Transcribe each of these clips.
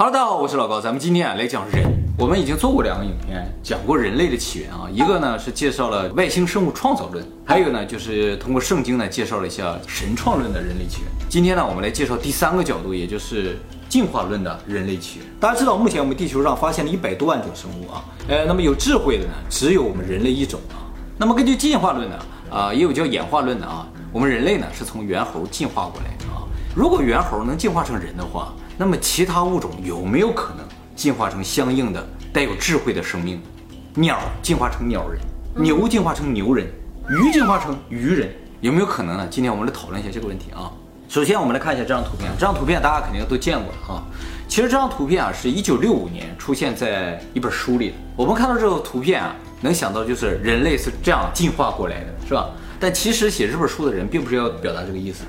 Hello，大家好，我是老高，咱们今天啊来讲人。我们已经做过两个影片，讲过人类的起源啊，一个呢是介绍了外星生物创造论，还有呢就是通过圣经呢介绍了一下神创论的人类起源。今天呢，我们来介绍第三个角度，也就是进化论的人类起源。大家知道，目前我们地球上发现了一百多万种生物啊，呃，那么有智慧的呢，只有我们人类一种啊。那么根据进化论呢，啊，也有叫演化论的啊，我们人类呢是从猿猴进化过来的啊。如果猿猴能进化成人的话，那么其他物种有没有可能进化成相应的带有智慧的生命？鸟进化成鸟人，牛进化成牛人，鱼进化成鱼人，有没有可能呢？今天我们来讨论一下这个问题啊。首先，我们来看一下这张图片，这张图片大家肯定都见过了啊。其实这张图片啊，是一九六五年出现在一本书里的。我们看到这个图片啊，能想到就是人类是这样进化过来的，是吧？但其实写这本书的人并不是要表达这个意思。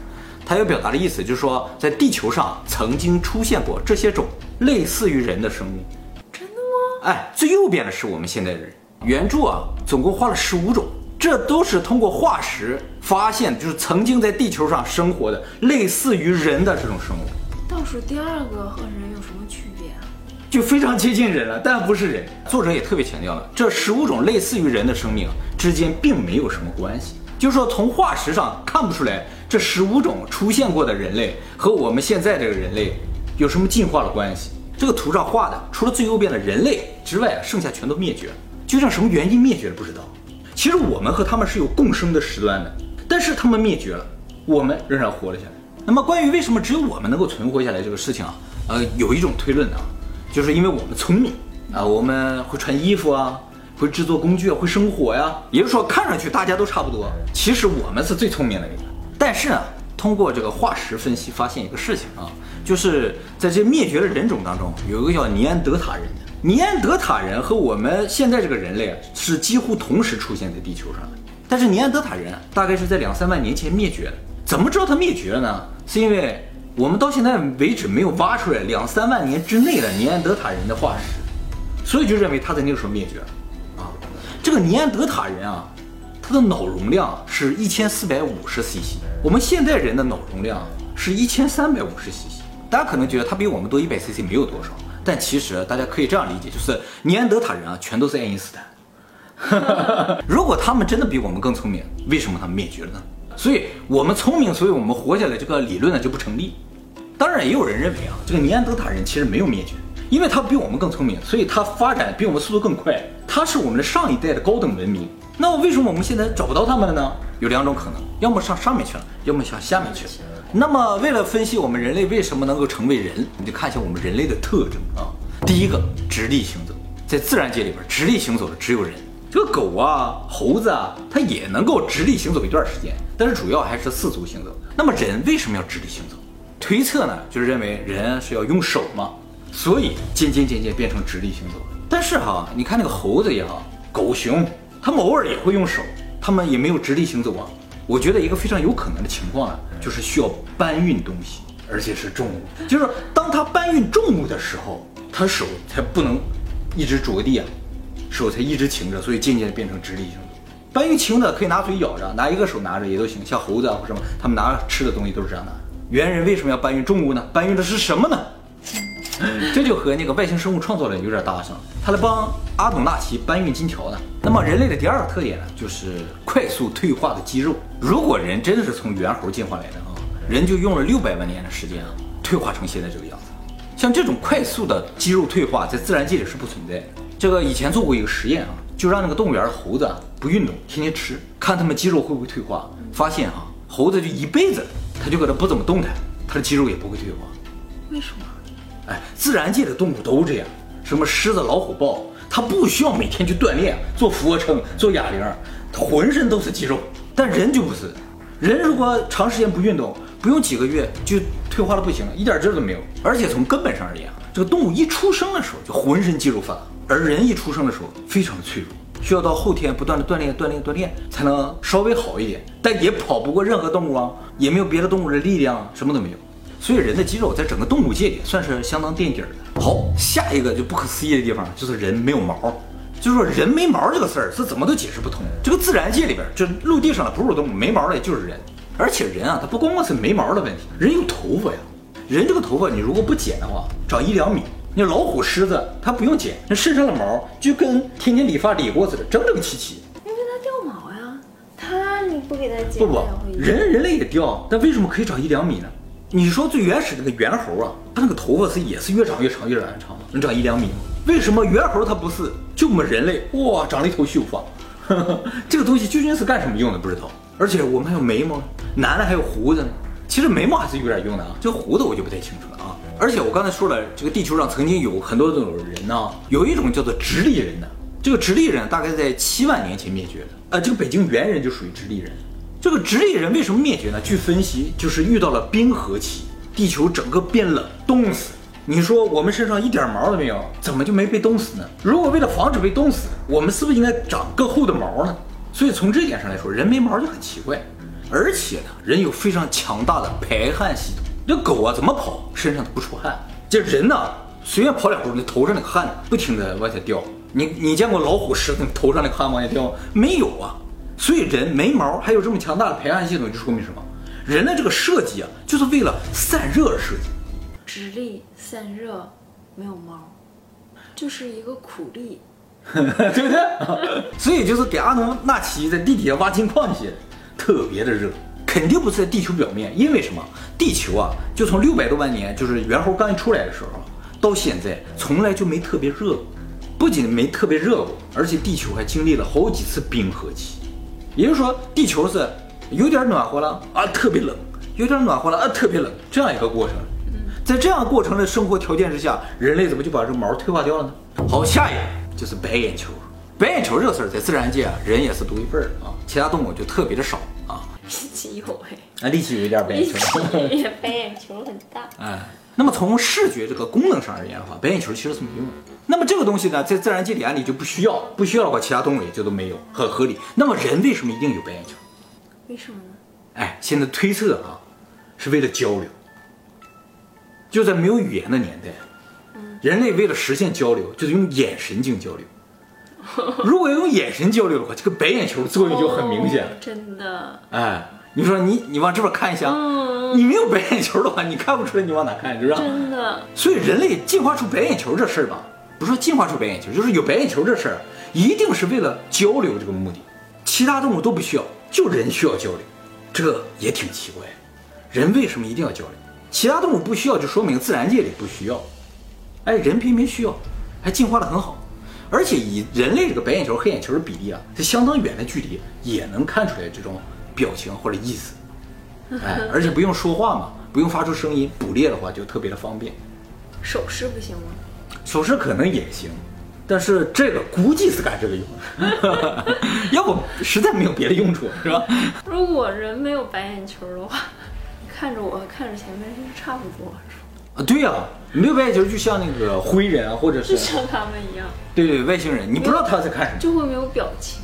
他要表达的意思就是说，在地球上曾经出现过这些种类似于人的生物。真的吗？哎，最右边的是我们现在的人。原著啊，总共画了十五种，这都是通过化石发现，就是曾经在地球上生活的类似于人的这种生物。倒数第二个和人有什么区别啊？就非常接近人了，但不是人。作者也特别强调了，这十五种类似于人的生命之间并没有什么关系，就是说从化石上看不出来。这十五种出现过的人类和我们现在这个人类有什么进化的关系？这个图上画的，除了最右边的人类之外，剩下全都灭绝了。究竟什么原因灭绝了？不知道。其实我们和他们是有共生的时段的，但是他们灭绝了，我们仍然活了下来。那么关于为什么只有我们能够存活下来这个事情啊，呃，有一种推论啊，就是因为我们聪明啊，我们会穿衣服啊，会制作工具啊，会生火呀。也就是说，看上去大家都差不多，其实我们是最聪明的那个。但是呢，通过这个化石分析，发现一个事情啊，就是在这灭绝的人种当中，有一个叫尼安德塔人的。尼安德塔人和我们现在这个人类是几乎同时出现在地球上的。但是尼安德塔人大概是在两三万年前灭绝的。怎么知道他灭绝了呢？是因为我们到现在为止没有挖出来两三万年之内的尼安德塔人的化石，所以就认为他在那个时候灭绝了。啊，这个尼安德塔人啊。他的脑容量是一千四百五十 cc，我们现代人的脑容量是一千三百五十 cc。大家可能觉得它比我们多一百 cc 没有多少，但其实大家可以这样理解，就是尼安德塔人啊，全都是爱因斯坦。如果他们真的比我们更聪明，为什么他们灭绝了呢？所以我们聪明，所以我们活下来这个理论呢就不成立。当然，也有人认为啊，这个尼安德塔人其实没有灭绝，因为他比我们更聪明，所以他发展比我们速度更快，他是我们的上一代的高等文明。那为什么我们现在找不到他们了呢？有两种可能，要么上上面去了，要么向下面去了。那么为了分析我们人类为什么能够成为人，你就看一下我们人类的特征啊。第一个，直立行走，在自然界里边，直立行走的只有人。这个狗啊、猴子啊，它也能够直立行走一段时间，但是主要还是四足行走。那么人为什么要直立行走？推测呢，就是认为人是要用手嘛，所以渐渐渐渐变成直立行走。但是哈，你看那个猴子也好，狗熊。他们偶尔也会用手，他们也没有直立行走啊。我觉得一个非常有可能的情况啊，就是需要搬运东西，而且是重物。就是当他搬运重物的时候，他手才不能一直着地啊，手才一直擎着，所以渐渐变成直立行走。搬运轻的可以拿嘴咬着，拿一个手拿着也都行，像猴子啊或什么，他们拿吃的东西都是这样的。猿人为什么要搬运重物呢？搬运的是什么呢？这就和那个外星生物创造论有点搭上了，他来帮阿努纳奇搬运金条呢。那么人类的第二个特点呢，就是快速退化的肌肉。如果人真的是从猿猴进化来的啊，人就用了六百万年的时间啊，退化成现在这个样子。像这种快速的肌肉退化，在自然界里是不存在的。这个以前做过一个实验啊，就让那个动物园的猴子不运动，天天吃，看他们肌肉会不会退化。发现啊，猴子就一辈子，他就搁这不怎么动弹，他的肌肉也不会退化。为什么？哎，自然界的动物都这样，什么狮子、老虎、豹，它不需要每天去锻炼，做俯卧撑、做哑铃，浑身都是肌肉。但人就不是，人如果长时间不运动，不用几个月就退化的不行了，一点劲儿都没有。而且从根本上而言，这个动物一出生的时候就浑身肌肉发达，而人一出生的时候非常的脆弱，需要到后天不断的锻炼、锻炼、锻炼，才能稍微好一点。但也跑不过任何动物啊，也没有别的动物的力量，什么都没有。所以人的肌肉在整个动物界里算是相当垫底的。好，下一个就不可思议的地方就是人没有毛，就是说人没毛这个事儿是怎么都解释不通。这个自然界里边，这陆地上的哺乳动物没毛的就是人，而且人啊，它不光光是没毛的问题，人有头发呀。人这个头发你如果不剪的话，长一两米，那老虎、狮子它不用剪，那身上的毛就跟天天理发理过似的，整整齐齐。因为它掉毛呀，它你不给它剪，不不人人类也掉，但为什么可以长一两米呢？你说最原始那个猿猴啊，它那个头发是也是越长越长越长越长，能长一两米吗？为什么猿猴它不是？就我们人类哇，长了一头秀发，这个东西究竟是干什么用的不知道。而且我们还有眉毛，男的还有胡子呢。其实眉毛还是有点用的啊，这胡子我就不太清楚了啊。而且我刚才说了，这个地球上曾经有很多这种人呢，有一种叫做直立人的，这个直立人大概在七万年前灭绝的。呃，这个北京猿人就属于直立人。这个直立人为什么灭绝呢？据分析，就是遇到了冰河期，地球整个变冷，冻死。你说我们身上一点毛都没有，怎么就没被冻死呢？如果为了防止被冻死，我们是不是应该长更厚的毛呢？所以从这点上来说，人没毛就很奇怪。而且呢，人有非常强大的排汗系统。这狗啊，怎么跑身上都不出汗。这人呢，随便跑两步，那头上那个汗不停的往下掉。你你见过老虎、狮子头上那个汗往下掉？没有啊。所以人没毛还有这么强大的排汗系统，就说明什么？人的这个设计啊，就是为了散热而设计。直立散热，没有毛，就是一个苦力。对不对？所以就是给阿努纳奇在地底下挖金矿去，特别的热，肯定不是在地球表面，因为什么？地球啊，就从六百多万年，就是猿猴刚一出来的时候，到现在从来就没特别热过，不仅没特别热过，而且地球还经历了好几次冰河期，也就是说，地球是有点暖和了啊，特别冷；有点暖和了啊，特别冷，这样一个过程。在这样过程的生活条件之下，人类怎么就把这个毛退化掉了呢？好，下一个就是白眼球。白眼球这个事儿在自然界啊，人也是独一份儿啊，其他动物就特别的少啊。力气有哎，啊，力气有一点白眼力球。气白眼球 很大。哎，那么从视觉这个功能上而言的话，白眼球其实是没用的。那么这个东西呢，在自然界里按理就不需要，不需要的话，其他动物也就都没有，很合理。那么人为什么一定有白眼球？为什么呢？哎，现在推测啊，是为了交流。就在没有语言的年代，人类为了实现交流，就是用眼神进行交流。如果要用眼神交流的话，这个白眼球作用就很明显了哦。真的，哎，你说你你往这边看一下，你没有白眼球的话，你看不出来你往哪看，是不是？真的，所以人类进化出白眼球这事儿吧，不是说进化出白眼球，就是有白眼球这事儿，一定是为了交流这个目的。其他动物都不需要，就人需要交流，这也挺奇怪。人为什么一定要交流？其他动物不需要，就说明自然界里不需要。哎，人偏偏需要，还进化的很好。而且以人类这个白眼球、黑眼球的比例啊，是相当远的距离也能看出来这种表情或者意思。哎，而且不用说话嘛，不用发出声音，捕猎的话就特别的方便。手势不行吗？手势可能也行，但是这个估计是干这个用的，要不实在没有别的用处，是吧？如果人没有白眼球的话，看着我看着前面是差不多？啊，对呀、没有白眼球就像那个灰人啊，或者是就像他们一样，对对外星人，你不知道他在看什么，就会没有表情。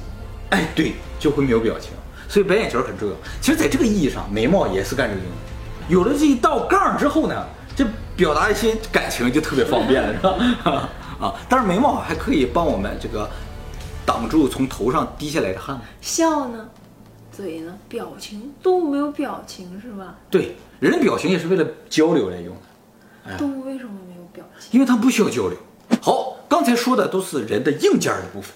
哎，对，就会没有表情，所以白眼球很重要。其实，在这个意义上，眉毛也是干这个用的。有了这一道杠之后呢，这表达一些感情就特别方便了，是吧？啊，但是眉毛还可以帮我们这个挡住从头上滴下来的汗。笑呢，嘴呢，表情，动物没有表情是吧？对，人的表情也是为了交流来用的。哎动物为什么没有表情？因为它不需要交流。好，刚才说的都是人的硬件的部分，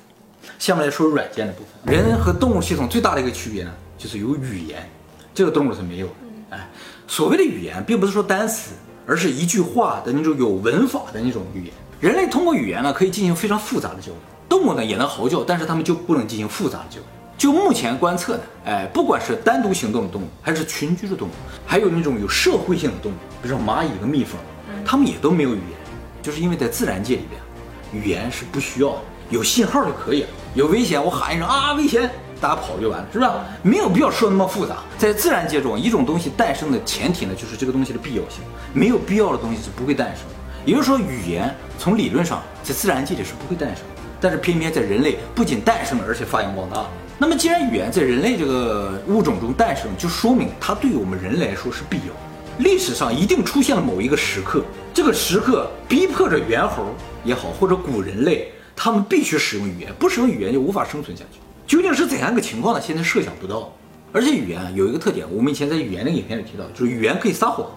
下面来说软件的部分。人和动物系统最大的一个区别呢，就是有语言，这个动物是没有的。哎，所谓的语言，并不是说单词，而是一句话的那种有文法的那种语言。人类通过语言呢，可以进行非常复杂的交流。动物呢也能嚎叫，但是它们就不能进行复杂的交流。就目前观测呢，哎，不管是单独行动的动物，还是群居的动物，还有那种有社会性的动物，比如说蚂蚁和蜜蜂，它们也都没有语言，就是因为在自然界里边，语言是不需要的，有信号就可以了。有危险，我喊一声啊，危险，大家跑就完了，是不是？没有必要说那么复杂。在自然界中，一种东西诞生的前提呢，就是这个东西的必要性，没有必要的东西是不会诞生的。也就是说，语言从理论上在自然界里是不会诞生的，但是偏偏在人类不仅诞生了，而且发扬光大。那么，既然语言在人类这个物种中诞生，就说明它对于我们人来说是必要。历史上一定出现了某一个时刻，这个时刻逼迫着猿猴也好，或者古人类，他们必须使用语言，不使用语言就无法生存下去。究竟是怎样一个情况呢？现在设想不到。而且语言啊有一个特点，我们以前在语言那个影片里提到，就是语言可以撒谎，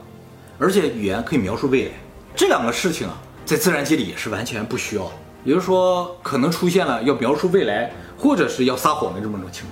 而且语言可以描述未来。这两个事情啊，在自然界里也是完全不需要的。也就是说，可能出现了要描述未来，或者是要撒谎的这么种情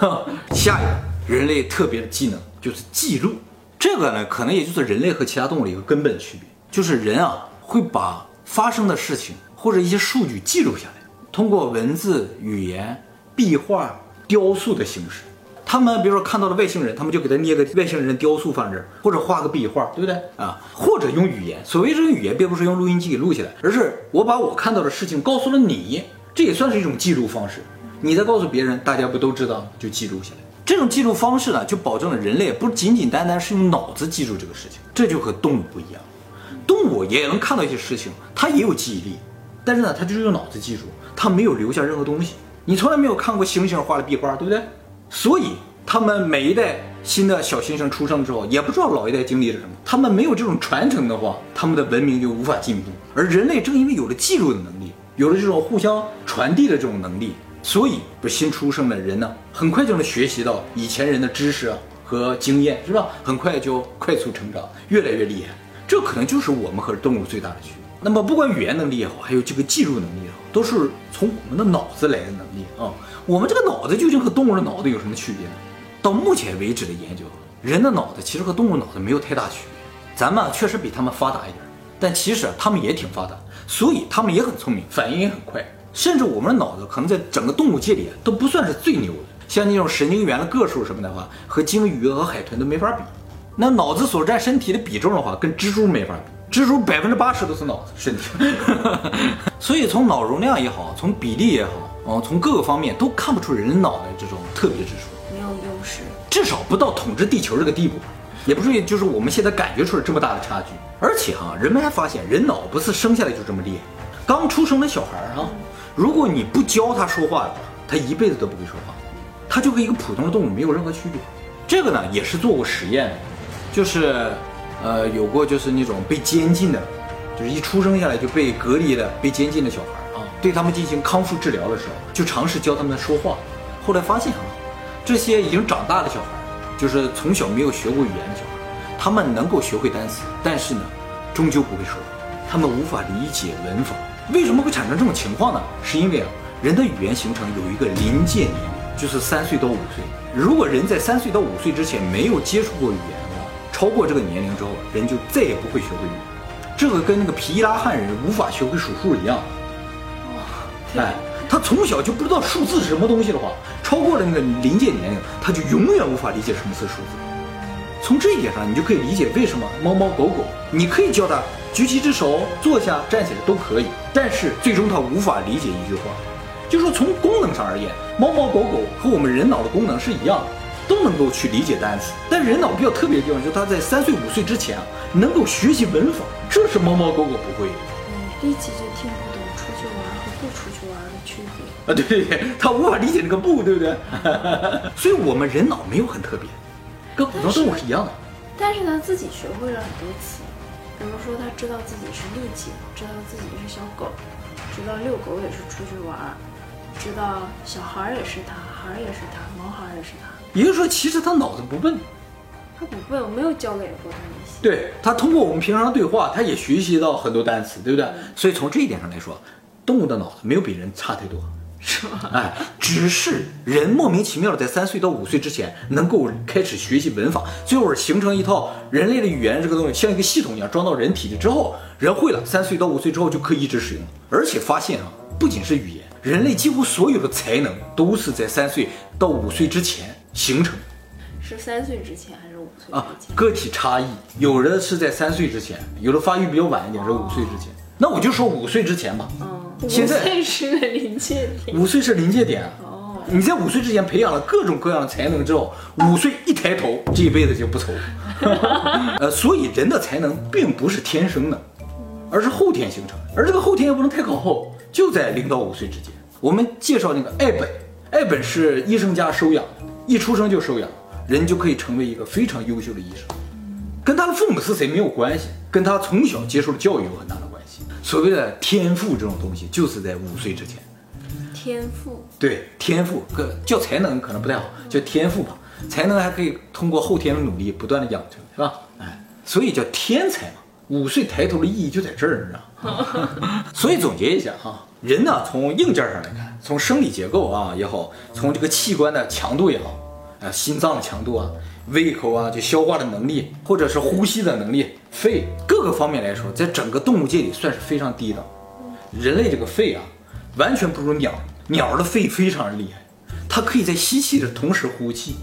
况。下一个人类特别的技能就是记录，这个呢，可能也就是人类和其他动物的一个根本的区别，就是人啊会把发生的事情或者一些数据记录下来，通过文字、语言、壁画、雕塑的形式。他们比如说看到了外星人，他们就给他捏个外星人雕塑放这儿，或者画个壁画，对不对啊？或者用语言，所谓这个语言，并不是用录音机给录下来，而是我把我看到的事情告诉了你，这也算是一种记录方式。你再告诉别人，大家不都知道，就记录下来。这种记录方式呢，就保证了人类不仅仅单单是用脑子记住这个事情，这就和动物不一样。动物也能看到一些事情，它也有记忆力，但是呢，它就是用脑子记住，它没有留下任何东西。你从来没有看过猩猩画的壁画，对不对？所以，他们每一代新的小新生出生之后，也不知道老一代经历了什么。他们没有这种传承的话，他们的文明就无法进步。而人类正因为有了记录的能力，有了这种互相传递的这种能力，所以不新出生的人呢，很快就能学习到以前人的知识和经验，是吧？很快就快速成长，越来越厉害。这可能就是我们和动物最大的区别。那么，不管语言能力也好，还有这个记录能力也好，都是从我们的脑子来的能力啊。我们这个脑子究竟和动物的脑子有什么区别呢？到目前为止的研究，人的脑子其实和动物脑子没有太大区别。咱们确实比他们发达一点，但其实他们也挺发达，所以他们也很聪明，反应也很快。甚至我们的脑子可能在整个动物界里都不算是最牛的。像那种神经元的个数什么的话，和鲸鱼和海豚都没法比。那脑子所占身体的比重的话，跟蜘蛛没法比。蜘蛛百分之八十都是脑子身体，所以从脑容量也好，从比例也好。哦，从各个方面都看不出人脑的这种特别之处，没有优势，至少不到统治地球这个地步，也不至于就是我们现在感觉出来这么大的差距。而且哈，人们还发现人脑不是生下来就这么厉害，刚出生的小孩啊，如果你不教他说话的话，他一辈子都不会说话，他就和一个普通的动物没有任何区别。这个呢也是做过实验的，就是呃有过就是那种被监禁的，就是一出生下来就被隔离的被监禁的小孩啊。对他们进行康复治疗的时候，就尝试教他们说话。后来发现啊，这些已经长大的小孩，就是从小没有学过语言的小孩，他们能够学会单词，但是呢，终究不会说话。他们无法理解文法。为什么会产生这种情况呢？是因为啊，人的语言形成有一个临界年龄，就是三岁到五岁。如果人在三岁到五岁之前没有接触过语言超过这个年龄之后，人就再也不会学会语言。这个跟那个皮伊拉汉人无法学会数数一样。哎，他从小就不知道数字是什么东西的话，超过了那个临界年龄，他就永远无法理解什么是数字。从这一点上，你就可以理解为什么猫猫狗狗，你可以教它举起一只手、坐下、站起来都可以，但是最终它无法理解一句话。就说从功能上而言，猫猫狗狗和我们人脑的功能是一样的，都能够去理解单词。但人脑比较特别的地方，就是它在三岁五岁之前啊，能够学习文法，这是猫猫狗狗不会的。嗯，一起就听不懂出去玩和不出去玩的区别。啊，对对对，他无法理解那个不，对不对？所以我们人脑没有很特别，跟普通动物是一样的。但是他自己学会了很多词，比如说他知道自己是力气，知道自己是小狗，知道遛狗也是出去玩，知道小孩也是他，孩也是他，毛孩也是他。也就是说，其实他脑子不笨。他不笨，我没有教给过他那些。对他通过我们平常对话，他也学习到很多单词，对不对？所以从这一点上来说，动物的脑子没有比人差太多，是吗？哎，只是人莫名其妙的在三岁到五岁之前能够开始学习文法，最后形成一套人类的语言这个东西，像一个系统一样装到人体里之后，人会了，三岁到五岁之后就可以一直使用。而且发现啊，不仅是语言，人类几乎所有的才能都是在三岁到五岁之前形成。是三岁之前还是五岁啊个体差异，有的是在三岁之前，有的发育比较晚一点，是五岁之前。那我就说五岁之前吧，嗯，五现在岁是个临界点。五岁是临界点。哦，你在五岁之前培养了各种各样的才能之后，五岁一抬头，这一辈子就不愁。呃，所以人的才能并不是天生的，而是后天形成，而这个后天也不能太靠后，就在零到五岁之间。我们介绍那个爱本，爱本是医生家收养的，一出生就收养，人就可以成为一个非常优秀的医生。跟他的父母是谁没有关系，跟他从小接受的教育有很大的关系。所谓的天赋这种东西，就是在五岁之前。天赋。对，天赋，个叫才能可能不太好，叫天赋吧。才能还可以通过后天的努力不断的养成，是吧？哎，所以叫天才嘛。五岁抬头的意义就在这儿，你知道吗？所以总结一下哈，人呢从硬件上来看，从生理结构啊也好，从这个器官的强度也好，啊心脏的强度啊，胃口啊就消化的能力，或者是呼吸的能力，肺各个方面来说，在整个动物界里算是非常低的。人类这个肺啊，完全不如鸟，鸟的肺非常厉害，它可以在吸气的同时呼气。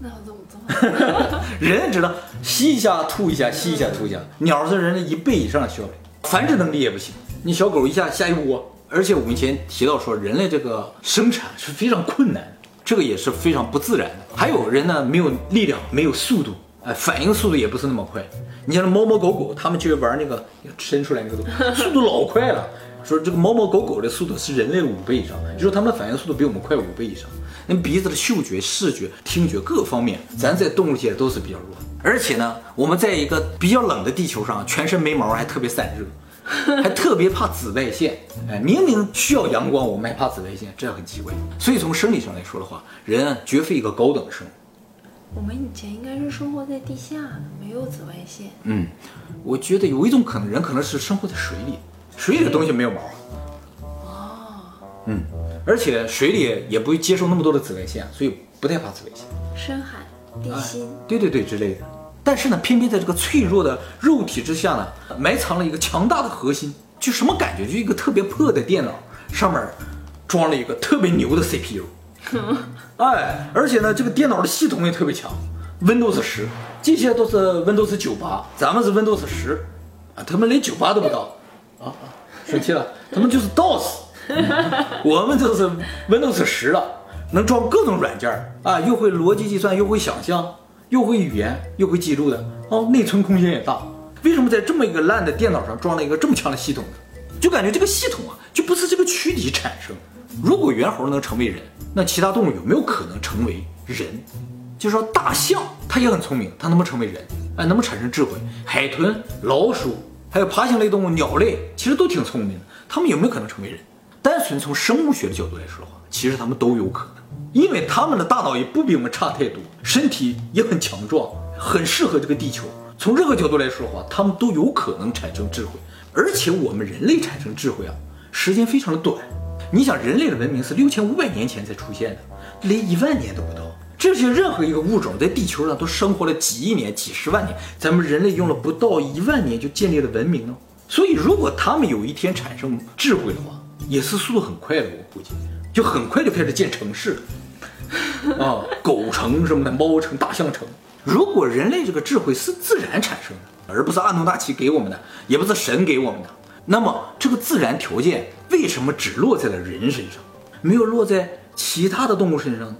那要怎么 做？人只能吸一下吐一下，吸一下吐一下。鸟是人的一倍以上的效率，繁殖能力也不行。你小狗一下下一窝，而且我们以前提到说，人类这个生产是非常困难的，这个也是非常不自然的。还有人呢，没有力量，没有速度，哎，反应速度也不是那么快。你像猫猫狗狗，它们去玩那个伸出来那个东西，速度老快了。说这个猫猫狗狗的速度是人类的五倍以上，就说它们的反应速度比我们快五倍以上。那鼻子的嗅觉、视觉、听觉各方面，咱在动物界都是比较弱。而且呢，我们在一个比较冷的地球上，全身没毛，还特别散热，还特别怕紫外线。哎，明明需要阳光，我们还怕紫外线，这很奇怪。所以从生理上来说的话，人绝非一个高等生物。我们以前应该是生活在地下的，没有紫外线。嗯，我觉得有一种可能，人可能是生活在水里。水里的东西没有毛，哦，嗯，而且水里也不会接受那么多的紫外线，所以不太怕紫外线。深海、地心，对对对之类的。但是呢，偏偏在这个脆弱的肉体之下呢，埋藏了一个强大的核心。就什么感觉？就一个特别破的电脑上面装了一个特别牛的 CPU，哎，而且呢，这个电脑的系统也特别强，Windows 十，这些都是 Windows 九八，咱们是 Windows 十，啊，他们连九八都不到。啊啊，生气了，他们就是 DOS，我们就是 Windows 十了，能装各种软件儿啊，又会逻辑计算，又会想象，又会语言，又会记录的哦，内存空间也大。为什么在这么一个烂的电脑上装了一个这么强的系统呢？就感觉这个系统啊，就不是这个躯体产生。如果猿猴能成为人，那其他动物有没有可能成为人？就说大象，它也很聪明，它能不能成为人？哎，能不能产生智慧？海豚、老鼠。还有爬行类动物、鸟类，其实都挺聪明的。它们有没有可能成为人？单纯从生物学的角度来说的话，其实它们都有可能，因为它们的大脑也不比我们差太多，身体也很强壮，很适合这个地球。从任何角度来说的话，它们都有可能产生智慧。而且我们人类产生智慧啊，时间非常的短。你想，人类的文明是六千五百年前才出现的，连一万年都不到。这些任何一个物种在地球上都生活了几亿年、几十万年，咱们人类用了不到一万年就建立了文明呢。所以，如果他们有一天产生智慧的话，也是速度很快的。我估计，就很快就开始建城市了 啊，狗城什么的，猫城、大象城。如果人类这个智慧是自然产生的，而不是阿努纳奇给我们的，也不是神给我们的，那么这个自然条件为什么只落在了人身上，没有落在其他的动物身上呢？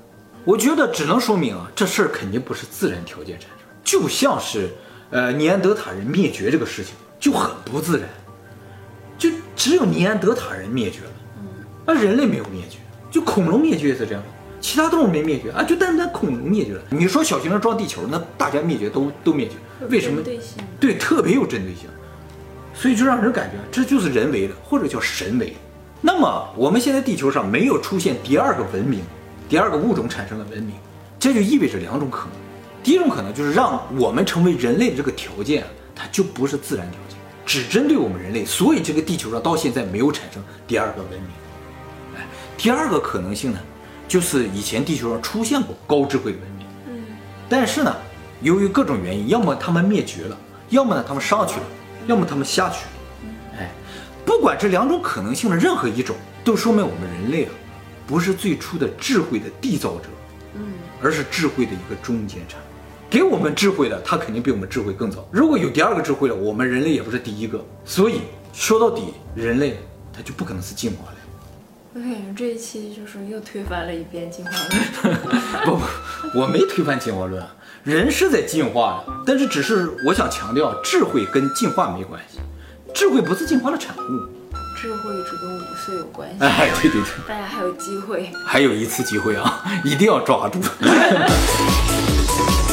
我觉得只能说明啊，这事儿肯定不是自然条件产生，就像是，呃，尼安德塔人灭绝这个事情就很不自然，就只有尼安德塔人灭绝了，而人类没有灭绝，就恐龙灭绝也是这样，其他动物没灭绝啊，就单单恐龙灭绝了。你说小行星撞地球，那大家灭绝都都灭绝，为什么？对，特别有针对性，所以就让人感觉这就是人为的，或者叫神为的。那么我们现在地球上没有出现第二个文明。第二个物种产生了文明，这就意味着两种可能。第一种可能就是让我们成为人类的这个条件，它就不是自然条件，只针对我们人类，所以这个地球上到现在没有产生第二个文明。哎，第二个可能性呢，就是以前地球上出现过高智慧文明，嗯，但是呢，由于各种原因，要么他们灭绝了，要么呢他们上去了，要么他们下去了。哎，不管这两种可能性的任何一种，都说明我们人类啊。不是最初的智慧的缔造者，嗯，而是智慧的一个中间产物。给我们智慧的，他肯定比我们智慧更早。如果有第二个智慧了，我们人类也不是第一个。所以说到底，人类他就不可能是进化的。我感觉这一期就是又推翻了一遍进化论。不，我没推翻进化论，人是在进化的，但是只是我想强调，智慧跟进化没关系，智慧不是进化的产物。智慧只跟五岁有关系。哎，对对对，大家还有机会，还有一次机会啊，一定要抓住。